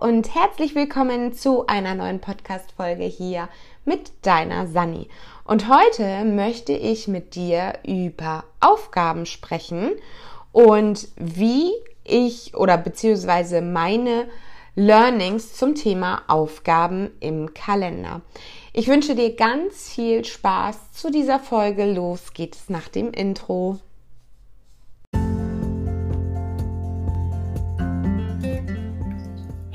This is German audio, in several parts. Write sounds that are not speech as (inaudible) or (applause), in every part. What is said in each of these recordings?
und herzlich willkommen zu einer neuen Podcast-Folge hier mit deiner Sani. Und heute möchte ich mit dir über Aufgaben sprechen und wie ich oder beziehungsweise meine Learnings zum Thema Aufgaben im Kalender. Ich wünsche dir ganz viel Spaß zu dieser Folge. Los geht's nach dem Intro.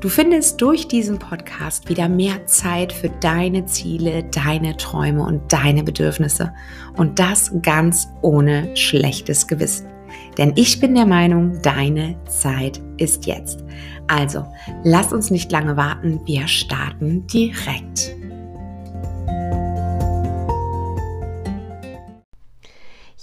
Du findest durch diesen Podcast wieder mehr Zeit für deine Ziele, deine Träume und deine Bedürfnisse. Und das ganz ohne schlechtes Gewissen. Denn ich bin der Meinung, deine Zeit ist jetzt. Also, lass uns nicht lange warten, wir starten direkt.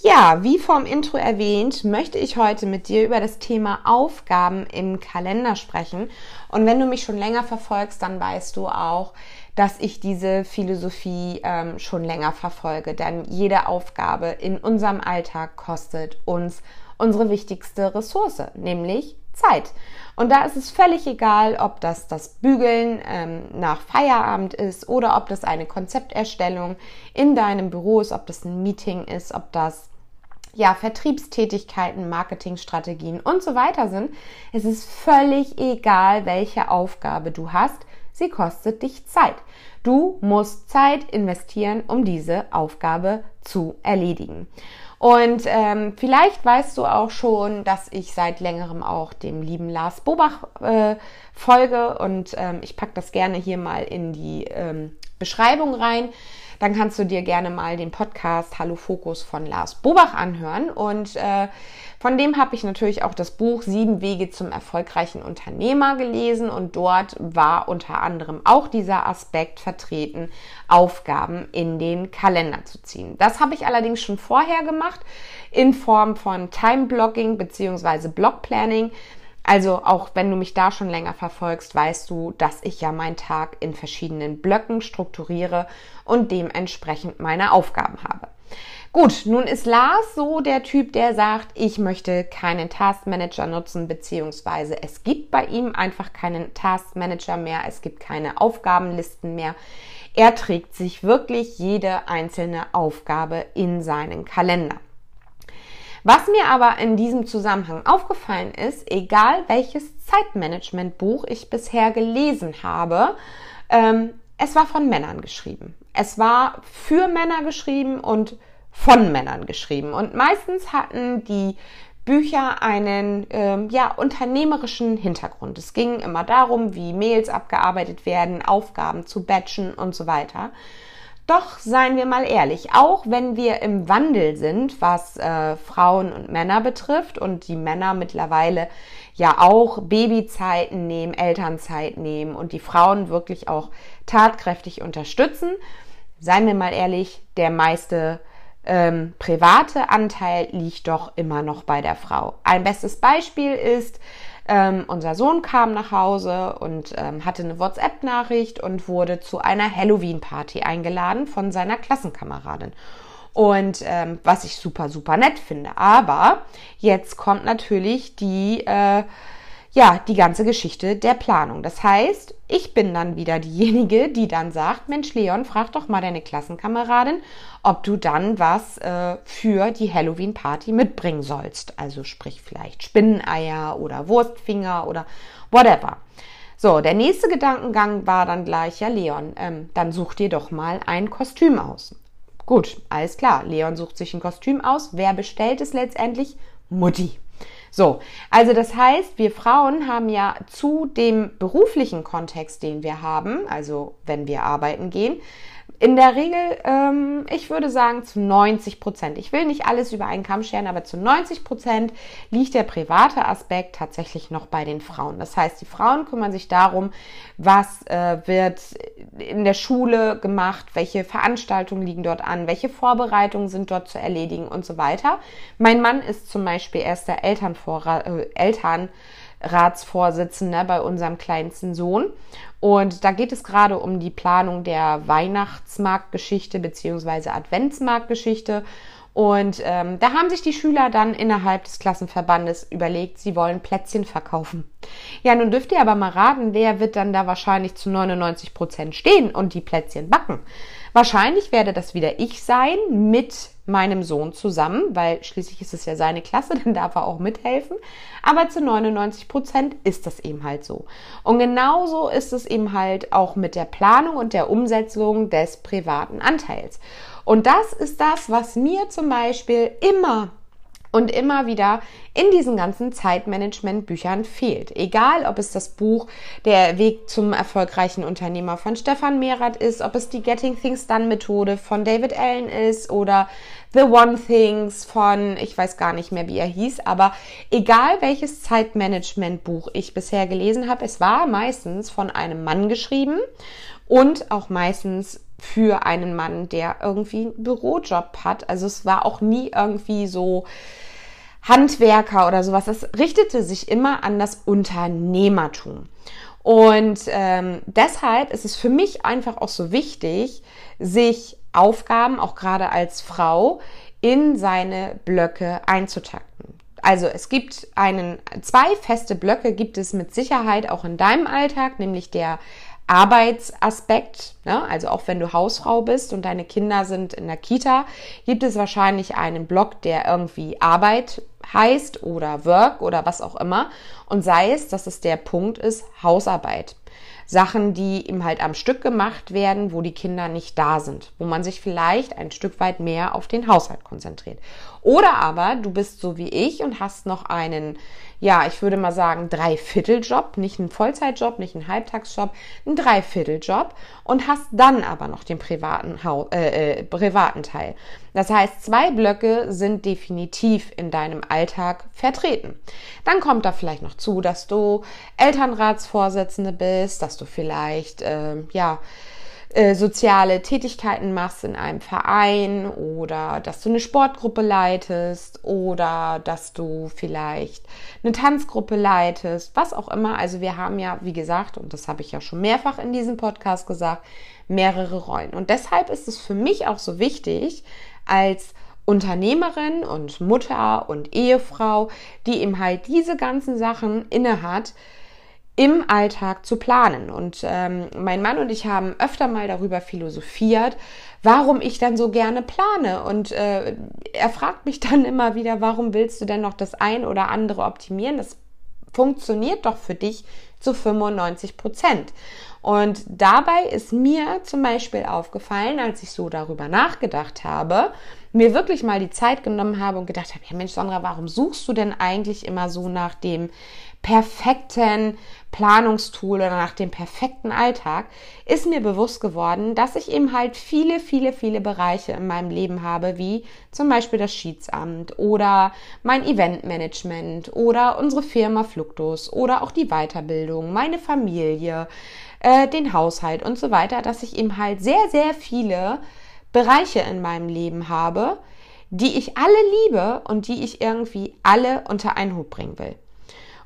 Ja, wie vom Intro erwähnt, möchte ich heute mit dir über das Thema Aufgaben im Kalender sprechen. Und wenn du mich schon länger verfolgst, dann weißt du auch, dass ich diese Philosophie ähm, schon länger verfolge. Denn jede Aufgabe in unserem Alltag kostet uns unsere wichtigste Ressource, nämlich Zeit. Und da ist es völlig egal, ob das das Bügeln ähm, nach Feierabend ist oder ob das eine Konzepterstellung in deinem Büro ist, ob das ein Meeting ist, ob das ja, Vertriebstätigkeiten, Marketingstrategien und so weiter sind. Es ist völlig egal, welche Aufgabe du hast. Sie kostet dich Zeit. Du musst Zeit investieren, um diese Aufgabe zu erledigen. Und ähm, vielleicht weißt du auch schon, dass ich seit längerem auch dem lieben Lars Bobach äh, folge und ähm, ich packe das gerne hier mal in die ähm, Beschreibung rein dann kannst du dir gerne mal den Podcast Hallo Fokus von Lars Bobach anhören. Und äh, von dem habe ich natürlich auch das Buch Sieben Wege zum erfolgreichen Unternehmer gelesen. Und dort war unter anderem auch dieser Aspekt vertreten, Aufgaben in den Kalender zu ziehen. Das habe ich allerdings schon vorher gemacht in Form von Time Blocking bzw. Block Planning. Also auch wenn du mich da schon länger verfolgst, weißt du, dass ich ja meinen Tag in verschiedenen Blöcken strukturiere und dementsprechend meine Aufgaben habe. Gut, nun ist Lars so der Typ, der sagt, ich möchte keinen Taskmanager nutzen, beziehungsweise es gibt bei ihm einfach keinen Taskmanager mehr, es gibt keine Aufgabenlisten mehr. Er trägt sich wirklich jede einzelne Aufgabe in seinen Kalender. Was mir aber in diesem Zusammenhang aufgefallen ist, egal welches Zeitmanagement-Buch ich bisher gelesen habe, ähm, es war von Männern geschrieben. Es war für Männer geschrieben und von Männern geschrieben. Und meistens hatten die Bücher einen ähm, ja, unternehmerischen Hintergrund. Es ging immer darum, wie Mails abgearbeitet werden, Aufgaben zu batchen und so weiter. Doch seien wir mal ehrlich, auch wenn wir im Wandel sind, was äh, Frauen und Männer betrifft und die Männer mittlerweile ja auch Babyzeiten nehmen, Elternzeit nehmen und die Frauen wirklich auch tatkräftig unterstützen, seien wir mal ehrlich, der meiste ähm, private Anteil liegt doch immer noch bei der Frau. Ein bestes Beispiel ist, ähm, unser Sohn kam nach Hause und ähm, hatte eine WhatsApp-Nachricht und wurde zu einer Halloween-Party eingeladen von seiner Klassenkameradin. Und ähm, was ich super, super nett finde. Aber jetzt kommt natürlich die äh, ja, die ganze Geschichte der Planung. Das heißt, ich bin dann wieder diejenige, die dann sagt, Mensch, Leon, frag doch mal deine Klassenkameradin, ob du dann was äh, für die Halloween-Party mitbringen sollst. Also sprich vielleicht Spinneneier oder Wurstfinger oder whatever. So, der nächste Gedankengang war dann gleich, ja, Leon, ähm, dann such dir doch mal ein Kostüm aus. Gut, alles klar. Leon sucht sich ein Kostüm aus. Wer bestellt es letztendlich? Mutti. So, also das heißt, wir Frauen haben ja zu dem beruflichen Kontext, den wir haben, also wenn wir arbeiten gehen, in der Regel, ähm, ich würde sagen zu 90 Prozent. Ich will nicht alles über einen Kamm scheren, aber zu 90 Prozent liegt der private Aspekt tatsächlich noch bei den Frauen. Das heißt, die Frauen kümmern sich darum, was äh, wird in der Schule gemacht, welche Veranstaltungen liegen dort an, welche Vorbereitungen sind dort zu erledigen und so weiter. Mein Mann ist zum Beispiel erster Elternvorrat, äh, Eltern Ratsvorsitzender bei unserem kleinsten Sohn. Und da geht es gerade um die Planung der Weihnachtsmarktgeschichte bzw. Adventsmarktgeschichte. Und ähm, da haben sich die Schüler dann innerhalb des Klassenverbandes überlegt, sie wollen Plätzchen verkaufen. Ja, nun dürft ihr aber mal raten, wer wird dann da wahrscheinlich zu 99 Prozent stehen und die Plätzchen backen. Wahrscheinlich werde das wieder ich sein mit meinem Sohn zusammen, weil schließlich ist es ja seine Klasse, (laughs) dann darf er auch mithelfen. Aber zu 99 Prozent ist das eben halt so. Und genauso ist es eben halt auch mit der Planung und der Umsetzung des privaten Anteils. Und das ist das, was mir zum Beispiel immer und immer wieder in diesen ganzen Zeitmanagement-Büchern fehlt. Egal, ob es das Buch Der Weg zum erfolgreichen Unternehmer von Stefan Mehrath ist, ob es die Getting Things Done Methode von David Allen ist oder The One Things von, ich weiß gar nicht mehr, wie er hieß, aber egal welches Zeitmanagement-Buch ich bisher gelesen habe, es war meistens von einem Mann geschrieben und auch meistens für einen Mann, der irgendwie einen Bürojob hat. Also es war auch nie irgendwie so Handwerker oder sowas. Es richtete sich immer an das Unternehmertum. Und ähm, deshalb ist es für mich einfach auch so wichtig, sich Aufgaben, auch gerade als Frau, in seine Blöcke einzutakten. Also es gibt einen, zwei feste Blöcke gibt es mit Sicherheit auch in deinem Alltag, nämlich der Arbeitsaspekt, ne? also auch wenn du Hausfrau bist und deine Kinder sind in der Kita, gibt es wahrscheinlich einen Block, der irgendwie Arbeit heißt oder Work oder was auch immer. Und sei es, dass es der Punkt ist, Hausarbeit. Sachen, die ihm halt am Stück gemacht werden, wo die Kinder nicht da sind, wo man sich vielleicht ein Stück weit mehr auf den Haushalt konzentriert. Oder aber du bist so wie ich und hast noch einen ja, ich würde mal sagen, Dreivierteljob, nicht ein Vollzeitjob, nicht ein Halbtagsjob, ein Dreivierteljob und hast dann aber noch den privaten, äh, äh, privaten Teil. Das heißt, zwei Blöcke sind definitiv in deinem Alltag vertreten. Dann kommt da vielleicht noch zu, dass du Elternratsvorsitzende bist, dass du vielleicht, äh, ja, äh, soziale Tätigkeiten machst in einem Verein oder dass du eine Sportgruppe leitest oder dass du vielleicht eine Tanzgruppe leitest, was auch immer. Also wir haben ja, wie gesagt, und das habe ich ja schon mehrfach in diesem Podcast gesagt, mehrere Rollen. Und deshalb ist es für mich auch so wichtig, als Unternehmerin und Mutter und Ehefrau, die eben halt diese ganzen Sachen innehat, im Alltag zu planen. Und ähm, mein Mann und ich haben öfter mal darüber philosophiert, warum ich dann so gerne plane. Und äh, er fragt mich (laughs) dann immer wieder, warum willst du denn noch das ein oder andere optimieren? Das funktioniert doch für dich zu 95 Prozent. Und dabei ist mir zum Beispiel aufgefallen, als ich so darüber nachgedacht habe, mir wirklich mal die Zeit genommen habe und gedacht habe, ja Mensch, Sandra, warum suchst du denn eigentlich immer so nach dem perfekten Planungstool oder nach dem perfekten Alltag, ist mir bewusst geworden, dass ich eben halt viele, viele, viele Bereiche in meinem Leben habe, wie zum Beispiel das Schiedsamt oder mein Eventmanagement oder unsere Firma Fluctus oder auch die Weiterbildung, meine Familie, äh, den Haushalt und so weiter, dass ich eben halt sehr, sehr viele Bereiche in meinem Leben habe, die ich alle liebe und die ich irgendwie alle unter einen Hut bringen will.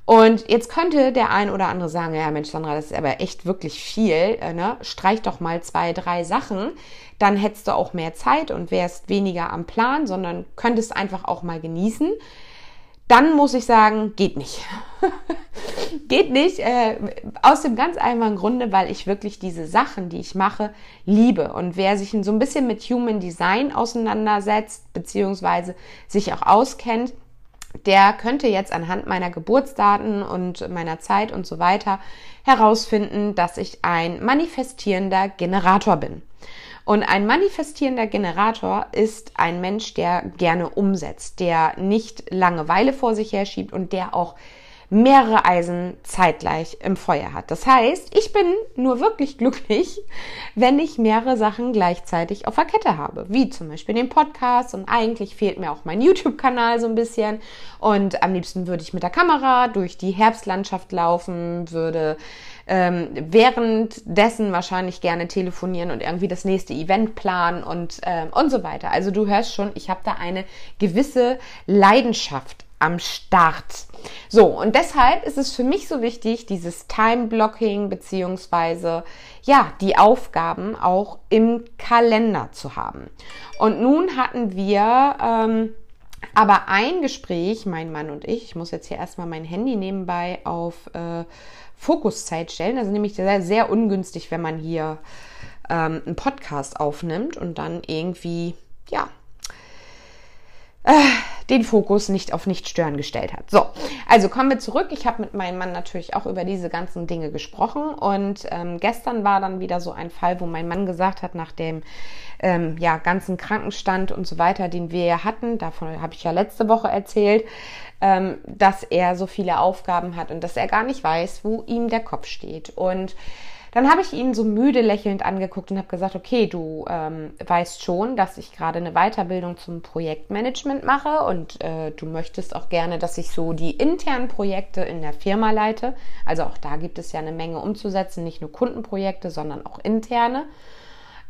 Und jetzt könnte der ein oder andere sagen, ja Mensch, Sandra, das ist aber echt wirklich viel, äh, ne? Streich doch mal zwei, drei Sachen, dann hättest du auch mehr Zeit und wärst weniger am Plan, sondern könntest einfach auch mal genießen. Dann muss ich sagen, geht nicht. (laughs) geht nicht, äh, aus dem ganz einfachen Grunde, weil ich wirklich diese Sachen, die ich mache, liebe. Und wer sich so ein bisschen mit Human Design auseinandersetzt, beziehungsweise sich auch auskennt, der könnte jetzt anhand meiner Geburtsdaten und meiner Zeit und so weiter herausfinden, dass ich ein manifestierender Generator bin. Und ein manifestierender Generator ist ein Mensch, der gerne umsetzt, der nicht Langeweile vor sich herschiebt und der auch mehrere Eisen zeitgleich im Feuer hat. Das heißt, ich bin nur wirklich glücklich, wenn ich mehrere Sachen gleichzeitig auf der Kette habe, wie zum Beispiel den Podcast und eigentlich fehlt mir auch mein YouTube-Kanal so ein bisschen und am liebsten würde ich mit der Kamera durch die Herbstlandschaft laufen, würde ähm, währenddessen wahrscheinlich gerne telefonieren und irgendwie das nächste Event planen und, ähm, und so weiter. Also du hörst schon, ich habe da eine gewisse Leidenschaft am Start. So, und deshalb ist es für mich so wichtig, dieses Time-Blocking beziehungsweise ja, die Aufgaben auch im Kalender zu haben. Und nun hatten wir ähm, aber ein Gespräch, mein Mann und ich, ich muss jetzt hier erstmal mein Handy nebenbei auf äh, Fokuszeit stellen. Ist nämlich sehr, sehr ungünstig, wenn man hier ähm, einen Podcast aufnimmt und dann irgendwie, ja, äh, den Fokus nicht auf Nicht-Stören gestellt hat. So, also kommen wir zurück. Ich habe mit meinem Mann natürlich auch über diese ganzen Dinge gesprochen und ähm, gestern war dann wieder so ein Fall, wo mein Mann gesagt hat, nach dem ähm, ja, ganzen Krankenstand und so weiter, den wir hatten, davon habe ich ja letzte Woche erzählt, ähm, dass er so viele Aufgaben hat und dass er gar nicht weiß, wo ihm der Kopf steht. Und dann habe ich ihn so müde lächelnd angeguckt und habe gesagt, okay, du ähm, weißt schon, dass ich gerade eine Weiterbildung zum Projektmanagement mache und äh, du möchtest auch gerne, dass ich so die internen Projekte in der Firma leite. Also auch da gibt es ja eine Menge umzusetzen, nicht nur Kundenprojekte, sondern auch interne.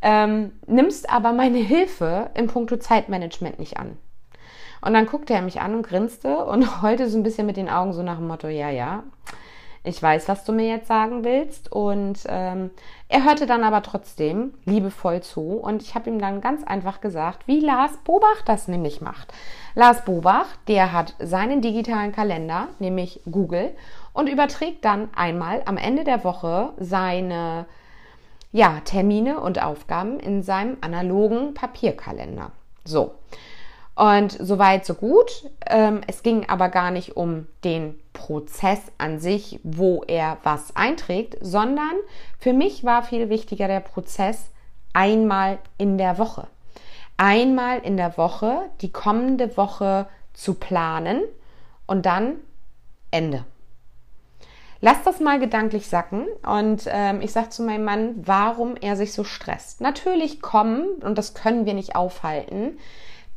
Ähm, nimmst aber meine Hilfe in puncto Zeitmanagement nicht an. Und dann guckte er mich an und grinste und (laughs) heulte so ein bisschen mit den Augen so nach dem Motto, ja, ja, ich weiß, was du mir jetzt sagen willst. Und ähm, er hörte dann aber trotzdem liebevoll zu. Und ich habe ihm dann ganz einfach gesagt, wie Lars Bobach das nämlich macht. Lars Bobach, der hat seinen digitalen Kalender, nämlich Google, und überträgt dann einmal am Ende der Woche seine ja, Termine und Aufgaben in seinem analogen Papierkalender. So. Und soweit, so gut. Ähm, es ging aber gar nicht um den Prozess an sich, wo er was einträgt, sondern für mich war viel wichtiger der Prozess einmal in der Woche. Einmal in der Woche die kommende Woche zu planen und dann Ende. Lass das mal gedanklich sacken und ähm, ich sage zu meinem Mann, warum er sich so stresst. Natürlich kommen, und das können wir nicht aufhalten,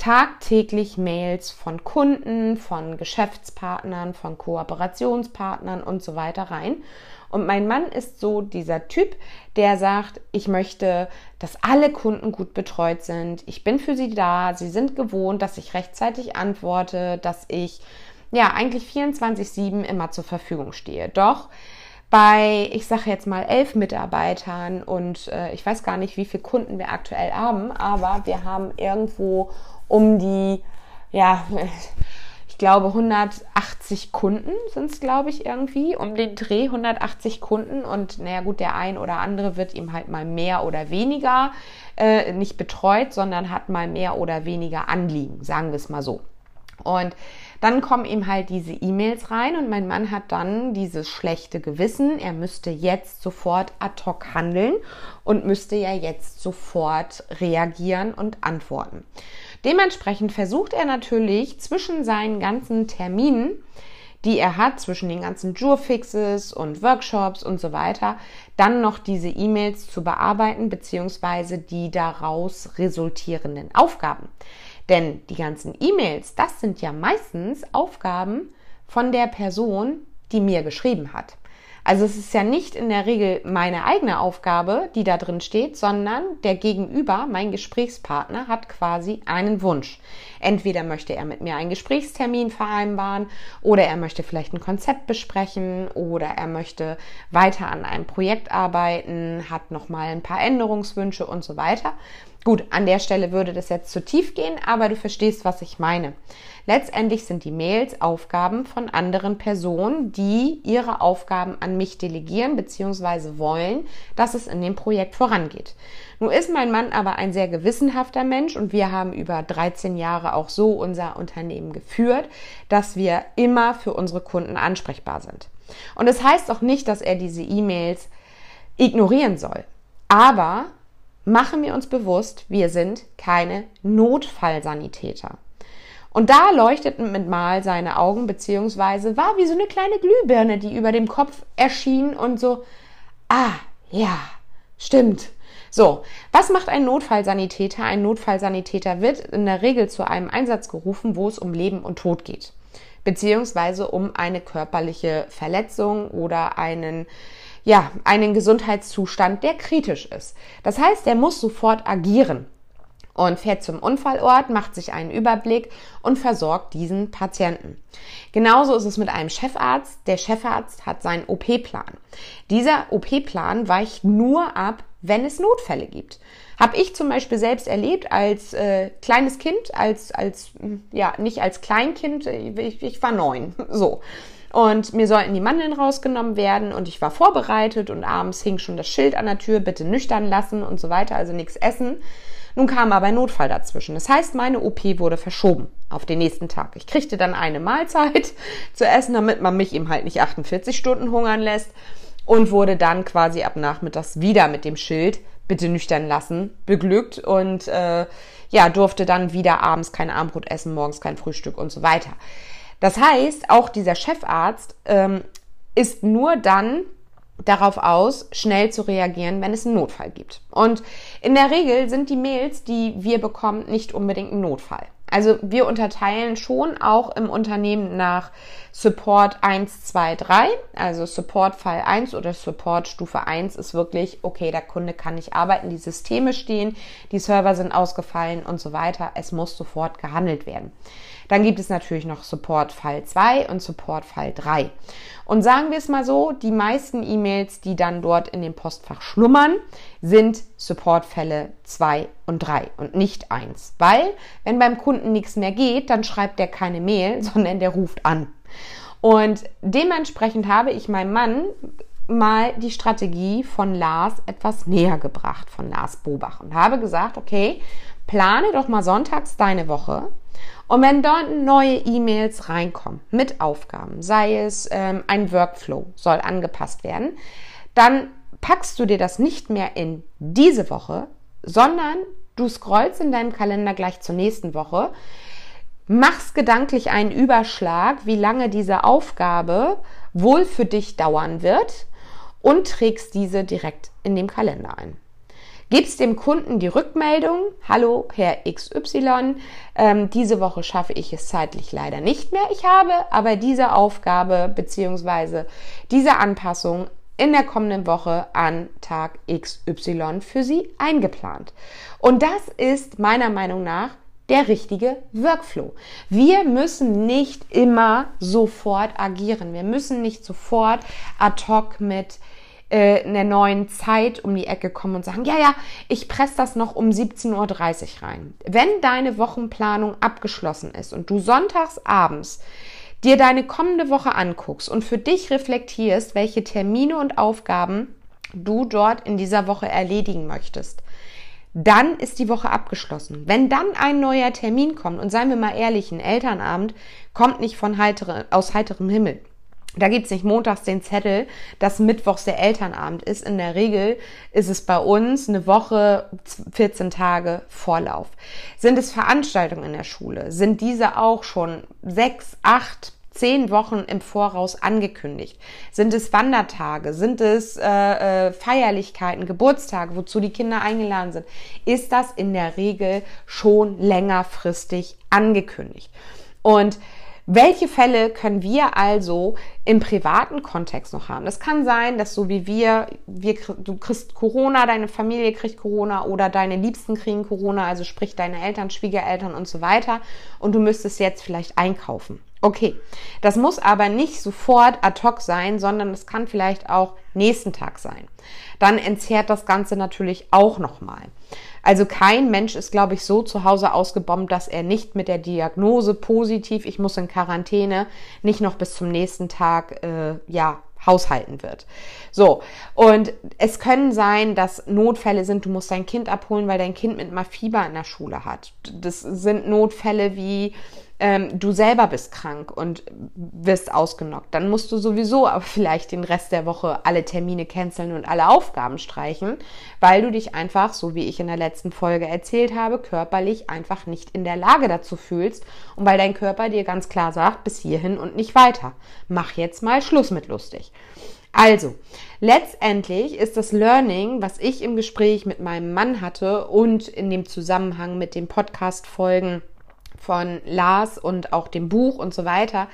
tagtäglich Mails von Kunden, von Geschäftspartnern, von Kooperationspartnern und so weiter rein. Und mein Mann ist so dieser Typ, der sagt, ich möchte, dass alle Kunden gut betreut sind. Ich bin für sie da. Sie sind gewohnt, dass ich rechtzeitig antworte, dass ich ja eigentlich 24-7 immer zur Verfügung stehe. Doch bei, ich sage jetzt mal, elf Mitarbeitern und äh, ich weiß gar nicht, wie viele Kunden wir aktuell haben, aber wir haben irgendwo um die, ja, (laughs) ich glaube 180 Kunden sind es, glaube ich, irgendwie, um den Dreh 180 Kunden und naja gut, der ein oder andere wird ihm halt mal mehr oder weniger äh, nicht betreut, sondern hat mal mehr oder weniger Anliegen, sagen wir es mal so. Und dann kommen ihm halt diese E-Mails rein und mein Mann hat dann dieses schlechte Gewissen, er müsste jetzt sofort ad hoc handeln und müsste ja jetzt sofort reagieren und antworten. Dementsprechend versucht er natürlich zwischen seinen ganzen Terminen, die er hat, zwischen den ganzen Jurfixes und Workshops und so weiter, dann noch diese E-Mails zu bearbeiten, beziehungsweise die daraus resultierenden Aufgaben. Denn die ganzen E-Mails, das sind ja meistens Aufgaben von der Person, die mir geschrieben hat. Also es ist ja nicht in der Regel meine eigene Aufgabe, die da drin steht, sondern der Gegenüber, mein Gesprächspartner, hat quasi einen Wunsch. Entweder möchte er mit mir einen Gesprächstermin vereinbaren oder er möchte vielleicht ein Konzept besprechen oder er möchte weiter an einem Projekt arbeiten, hat nochmal ein paar Änderungswünsche und so weiter. Gut, an der Stelle würde das jetzt zu tief gehen, aber du verstehst, was ich meine. Letztendlich sind die Mails Aufgaben von anderen Personen, die ihre Aufgaben an mich delegieren bzw. wollen, dass es in dem Projekt vorangeht. Nun ist mein Mann aber ein sehr gewissenhafter Mensch und wir haben über 13 Jahre auch so unser Unternehmen geführt, dass wir immer für unsere Kunden ansprechbar sind. Und es das heißt auch nicht, dass er diese E-Mails ignorieren soll. Aber machen wir uns bewusst, wir sind keine Notfallsanitäter. Und da leuchteten mit Mal seine Augen, beziehungsweise war wie so eine kleine Glühbirne, die über dem Kopf erschien und so, ah, ja, stimmt. So, was macht ein Notfallsanitäter? Ein Notfallsanitäter wird in der Regel zu einem Einsatz gerufen, wo es um Leben und Tod geht, beziehungsweise um eine körperliche Verletzung oder einen ja, einen Gesundheitszustand, der kritisch ist. Das heißt, er muss sofort agieren und fährt zum Unfallort, macht sich einen Überblick und versorgt diesen Patienten. Genauso ist es mit einem Chefarzt. Der Chefarzt hat seinen OP-Plan. Dieser OP-Plan weicht nur ab, wenn es Notfälle gibt. Habe ich zum Beispiel selbst erlebt als äh, kleines Kind, als, als, ja, nicht als Kleinkind, ich, ich war neun, (laughs) so. Und mir sollten die Mandeln rausgenommen werden und ich war vorbereitet und abends hing schon das Schild an der Tür, bitte nüchtern lassen und so weiter, also nichts essen. Nun kam aber ein Notfall dazwischen. Das heißt, meine OP wurde verschoben auf den nächsten Tag. Ich kriegte dann eine Mahlzeit (laughs) zu essen, damit man mich eben halt nicht 48 Stunden hungern lässt und wurde dann quasi ab Nachmittags wieder mit dem Schild bitte nüchtern lassen beglückt und äh, ja durfte dann wieder abends kein Abendbrot essen, morgens kein Frühstück und so weiter. Das heißt, auch dieser Chefarzt ähm, ist nur dann darauf aus, schnell zu reagieren, wenn es einen Notfall gibt. Und in der Regel sind die Mails, die wir bekommen, nicht unbedingt ein Notfall. Also wir unterteilen schon auch im Unternehmen nach Support 1, 2, 3. Also Support Fall 1 oder Support Stufe 1 ist wirklich, okay, der Kunde kann nicht arbeiten, die Systeme stehen, die Server sind ausgefallen und so weiter. Es muss sofort gehandelt werden. Dann gibt es natürlich noch Support Fall 2 und Support Fall 3. Und sagen wir es mal so, die meisten E-Mails, die dann dort in dem Postfach schlummern, sind Supportfälle 2 und 3 und nicht 1. Weil, wenn beim Kunden nichts mehr geht, dann schreibt der keine Mail, (laughs) sondern der ruft an. Und dementsprechend habe ich meinem Mann mal die Strategie von Lars etwas näher gebracht, von Lars Bobach und habe gesagt, okay, plane doch mal sonntags deine Woche und wenn dort neue E-Mails reinkommen mit Aufgaben, sei es ähm, ein Workflow soll angepasst werden, dann packst du dir das nicht mehr in diese Woche, sondern du scrollst in deinem Kalender gleich zur nächsten Woche, machst gedanklich einen Überschlag, wie lange diese Aufgabe wohl für dich dauern wird und trägst diese direkt in dem Kalender ein. Gibst dem Kunden die Rückmeldung, hallo Herr XY, ähm, diese Woche schaffe ich es zeitlich leider nicht mehr. Ich habe aber diese Aufgabe beziehungsweise diese Anpassung in der kommenden Woche an Tag XY für Sie eingeplant. Und das ist meiner Meinung nach der richtige Workflow. Wir müssen nicht immer sofort agieren. Wir müssen nicht sofort ad hoc mit äh, einer neuen Zeit um die Ecke kommen und sagen, ja, ja, ich presse das noch um 17.30 Uhr rein. Wenn deine Wochenplanung abgeschlossen ist und du sonntags abends dir deine kommende Woche anguckst und für dich reflektierst, welche Termine und Aufgaben du dort in dieser Woche erledigen möchtest, dann ist die Woche abgeschlossen. Wenn dann ein neuer Termin kommt, und seien wir mal ehrlich, ein Elternabend kommt nicht von heitere, aus heiterem Himmel. Da gibt's nicht montags den Zettel, dass mittwochs der Elternabend ist. In der Regel ist es bei uns eine Woche, 14 Tage Vorlauf. Sind es Veranstaltungen in der Schule? Sind diese auch schon sechs, acht, zehn Wochen im Voraus angekündigt? Sind es Wandertage? Sind es äh, äh, Feierlichkeiten, Geburtstage, wozu die Kinder eingeladen sind? Ist das in der Regel schon längerfristig angekündigt? Und welche Fälle können wir also im privaten Kontext noch haben? Das kann sein, dass so wie wir, wir, du kriegst Corona, deine Familie kriegt Corona oder deine Liebsten kriegen Corona, also sprich deine Eltern, Schwiegereltern und so weiter und du müsstest jetzt vielleicht einkaufen. Okay, das muss aber nicht sofort ad hoc sein, sondern es kann vielleicht auch nächsten Tag sein. Dann entzerrt das Ganze natürlich auch nochmal. Also kein Mensch ist, glaube ich, so zu Hause ausgebombt, dass er nicht mit der Diagnose positiv, ich muss in Quarantäne, nicht noch bis zum nächsten Tag, äh, ja, haushalten wird. So, und es können sein, dass Notfälle sind, du musst dein Kind abholen, weil dein Kind mit mal Fieber in der Schule hat. Das sind Notfälle wie ähm, du selber bist krank und wirst ausgenockt, dann musst du sowieso aber vielleicht den Rest der Woche alle Termine canceln und alle Aufgaben streichen, weil du dich einfach, so wie ich in der letzten Folge erzählt habe, körperlich einfach nicht in der Lage dazu fühlst und weil dein Körper dir ganz klar sagt, bis hierhin und nicht weiter. Mach jetzt mal Schluss mit lustig. Also, letztendlich ist das Learning, was ich im Gespräch mit meinem Mann hatte und in dem Zusammenhang mit den Podcast-Folgen von Lars und auch dem Buch und so weiter,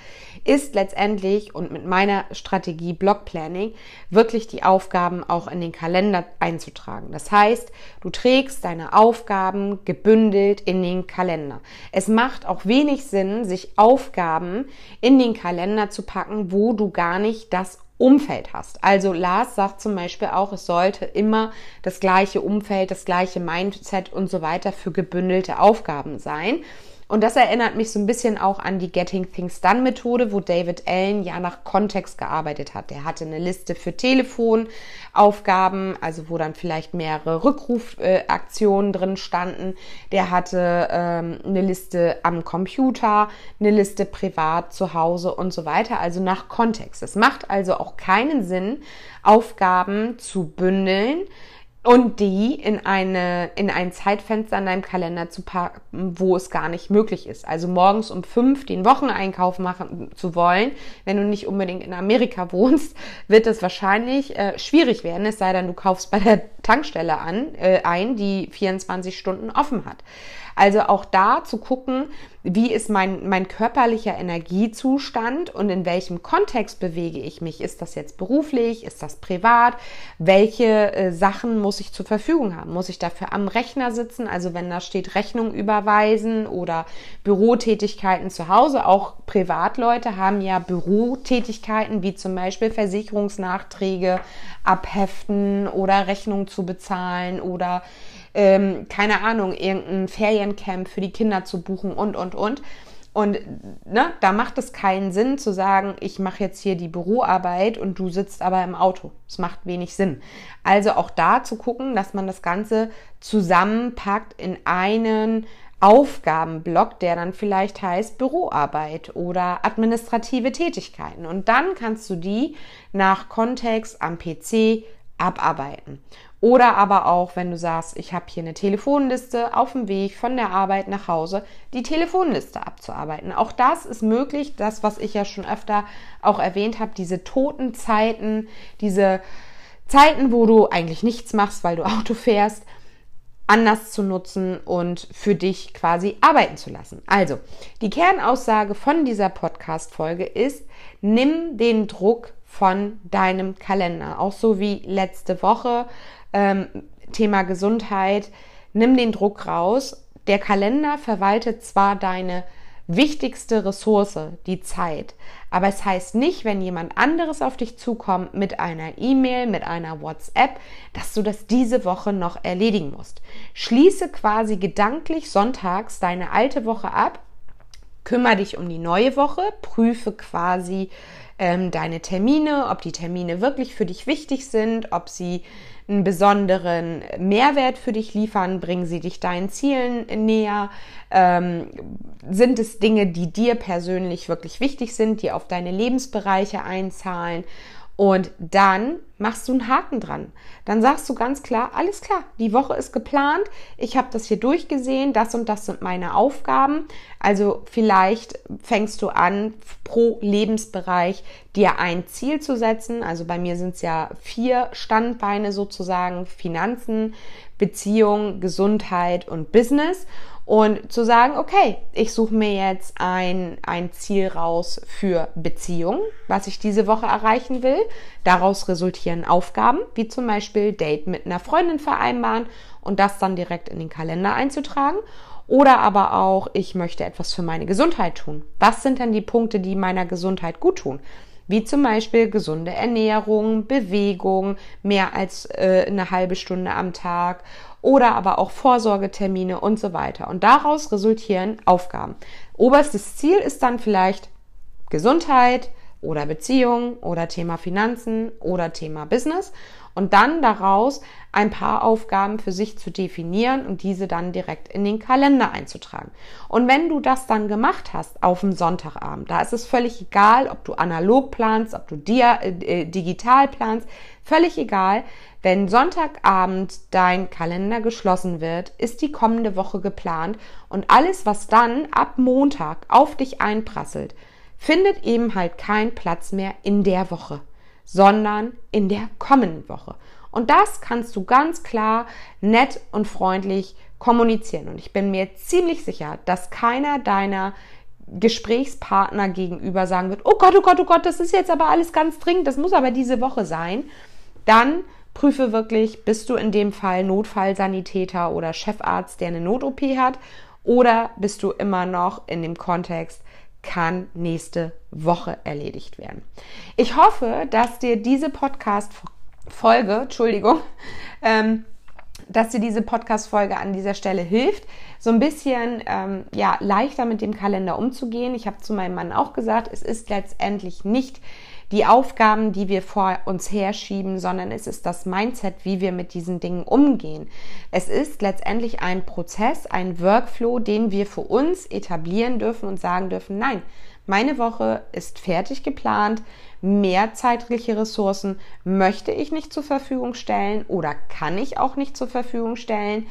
ist letztendlich und mit meiner Strategie Block Planning wirklich die Aufgaben auch in den Kalender einzutragen. Das heißt, du trägst deine Aufgaben gebündelt in den Kalender. Es macht auch wenig Sinn, sich Aufgaben in den Kalender zu packen, wo du gar nicht das Umfeld hast. Also Lars sagt zum Beispiel auch, es sollte immer das gleiche Umfeld, das gleiche Mindset und so weiter für gebündelte Aufgaben sein. Und das erinnert mich so ein bisschen auch an die Getting Things Done Methode, wo David Allen ja nach Kontext gearbeitet hat. Der hatte eine Liste für Telefonaufgaben, also wo dann vielleicht mehrere Rückrufaktionen drin standen. Der hatte ähm, eine Liste am Computer, eine Liste privat zu Hause und so weiter, also nach Kontext. Es macht also auch keinen Sinn, Aufgaben zu bündeln, und die in eine in ein Zeitfenster in deinem Kalender zu packen, wo es gar nicht möglich ist. Also morgens um fünf den Wocheneinkauf machen zu wollen, wenn du nicht unbedingt in Amerika (laughs) wohnst, wird es wahrscheinlich äh, schwierig werden. Es sei denn, du kaufst bei der Tankstelle an äh, ein, die 24 Stunden offen hat. Also auch da zu gucken, wie ist mein, mein körperlicher Energiezustand und in welchem Kontext bewege ich mich? Ist das jetzt beruflich? Ist das privat? Welche äh, Sachen muss ich zur Verfügung haben? Muss ich dafür am Rechner sitzen? Also wenn da steht Rechnung überweisen oder Bürotätigkeiten zu Hause. Auch Privatleute haben ja Bürotätigkeiten wie zum Beispiel Versicherungsnachträge abheften oder Rechnung zu bezahlen oder ähm, keine Ahnung, irgendein Feriencamp für die Kinder zu buchen und, und, und. Und ne, da macht es keinen Sinn zu sagen, ich mache jetzt hier die Büroarbeit und du sitzt aber im Auto. Es macht wenig Sinn. Also auch da zu gucken, dass man das Ganze zusammenpackt in einen Aufgabenblock, der dann vielleicht heißt Büroarbeit oder administrative Tätigkeiten. Und dann kannst du die nach Kontext am PC abarbeiten. Oder aber auch, wenn du sagst, ich habe hier eine Telefonliste auf dem Weg von der Arbeit nach Hause, die Telefonliste abzuarbeiten. Auch das ist möglich, das, was ich ja schon öfter auch erwähnt habe, diese toten Zeiten, diese Zeiten, wo du eigentlich nichts machst, weil du (laughs) Auto fährst, anders zu nutzen und für dich quasi arbeiten zu lassen. Also, die Kernaussage von dieser Podcast-Folge ist, nimm den Druck von deinem Kalender. Auch so wie letzte Woche ähm, Thema Gesundheit, nimm den Druck raus. Der Kalender verwaltet zwar deine wichtigste Ressource, die Zeit. Aber es heißt nicht, wenn jemand anderes auf dich zukommt mit einer E-Mail, mit einer WhatsApp, dass du das diese Woche noch erledigen musst. Schließe quasi gedanklich sonntags deine alte Woche ab, kümmere dich um die neue Woche, prüfe quasi ähm, deine Termine, ob die Termine wirklich für dich wichtig sind, ob sie einen besonderen Mehrwert für dich liefern? Bringen sie dich deinen Zielen näher? Ähm, sind es Dinge, die dir persönlich wirklich wichtig sind, die auf deine Lebensbereiche einzahlen? Und dann machst du einen Haken dran. Dann sagst du ganz klar, alles klar, die Woche ist geplant, ich habe das hier durchgesehen, das und das sind meine Aufgaben. Also vielleicht fängst du an, pro Lebensbereich dir ein Ziel zu setzen. Also bei mir sind es ja vier Standbeine sozusagen, Finanzen, Beziehung, Gesundheit und Business und zu sagen, okay, ich suche mir jetzt ein, ein Ziel raus für Beziehung, was ich diese Woche erreichen will. Daraus resultieren Aufgaben, wie zum Beispiel Date mit einer Freundin vereinbaren und das dann direkt in den Kalender einzutragen. Oder aber auch, ich möchte etwas für meine Gesundheit tun. Was sind denn die Punkte, die meiner Gesundheit gut tun? wie zum Beispiel gesunde Ernährung, Bewegung, mehr als äh, eine halbe Stunde am Tag oder aber auch Vorsorgetermine und so weiter. Und daraus resultieren Aufgaben. Oberstes Ziel ist dann vielleicht Gesundheit oder Beziehung oder Thema Finanzen oder Thema Business. und dann daraus ein paar Aufgaben für sich zu definieren und diese dann direkt in den Kalender einzutragen. Und wenn du das dann gemacht hast auf dem Sonntagabend, da ist es völlig egal, ob du analog planst, ob du dia, äh, digital planst, völlig egal. Wenn Sonntagabend dein Kalender geschlossen wird, ist die kommende Woche geplant und alles, was dann ab Montag auf dich einprasselt, findet eben halt keinen Platz mehr in der Woche, sondern in der kommenden Woche. Und das kannst du ganz klar, nett und freundlich kommunizieren. Und ich bin mir ziemlich sicher, dass keiner deiner Gesprächspartner gegenüber sagen wird, oh Gott, oh Gott, oh Gott, das ist jetzt aber alles ganz dringend, das muss aber diese Woche sein. Dann prüfe wirklich, bist du in dem Fall Notfallsanitäter oder Chefarzt, der eine Not-OP hat, oder bist du immer noch in dem Kontext, kann nächste Woche erledigt werden. Ich hoffe, dass dir diese Podcast Folge, Entschuldigung, ähm, dass dir diese Podcast-Folge an dieser Stelle hilft, so ein bisschen ähm, ja, leichter mit dem Kalender umzugehen. Ich habe zu meinem Mann auch gesagt, es ist letztendlich nicht die Aufgaben, die wir vor uns herschieben, sondern es ist das Mindset, wie wir mit diesen Dingen umgehen. Es ist letztendlich ein Prozess, ein Workflow, den wir für uns etablieren dürfen und sagen dürfen, nein, meine Woche ist fertig geplant, mehr zeitliche Ressourcen möchte ich nicht zur Verfügung stellen oder kann ich auch nicht zur Verfügung stellen.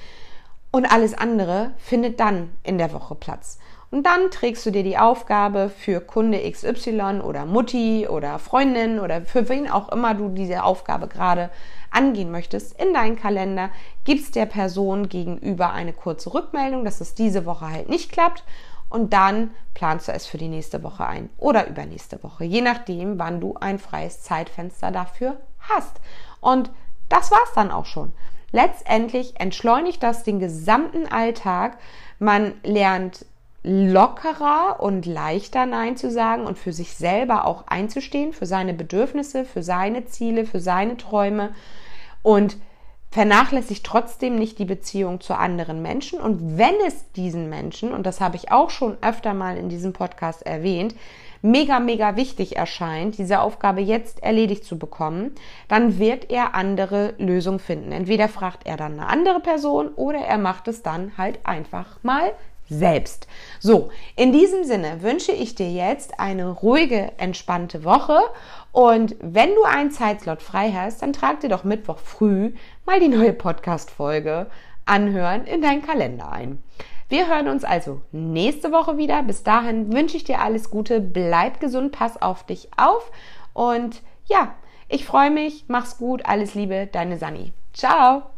Und alles andere findet dann in der Woche Platz. Und dann trägst du dir die Aufgabe für Kunde XY oder Mutti oder Freundin oder für wen auch immer du diese Aufgabe gerade angehen möchtest, in deinen Kalender, gibst der Person gegenüber eine kurze Rückmeldung, dass es diese Woche halt nicht klappt und dann planst du es für die nächste Woche ein oder übernächste Woche, je nachdem, wann du ein freies Zeitfenster dafür hast. Und das war's dann auch schon. Letztendlich entschleunigt das den gesamten Alltag. Man lernt lockerer und leichter Nein zu sagen und für sich selber auch einzustehen, für seine Bedürfnisse, für seine Ziele, für seine Träume und vernachlässigt trotzdem nicht die Beziehung zu anderen Menschen. Und wenn es diesen Menschen, und das habe ich auch schon öfter mal in diesem Podcast erwähnt, mega, mega wichtig erscheint, diese Aufgabe jetzt erledigt zu bekommen, dann wird er andere Lösungen finden. Entweder fragt er dann eine andere Person oder er macht es dann halt einfach mal selbst. So, in diesem Sinne wünsche ich dir jetzt eine ruhige, entspannte Woche und wenn du einen Zeitslot frei hast, dann trag dir doch Mittwoch früh mal die neue Podcast-Folge anhören in deinen Kalender ein. Wir hören uns also nächste Woche wieder. Bis dahin wünsche ich dir alles Gute, bleib gesund, pass auf dich auf und ja, ich freue mich, mach's gut, alles Liebe, deine Sani. Ciao!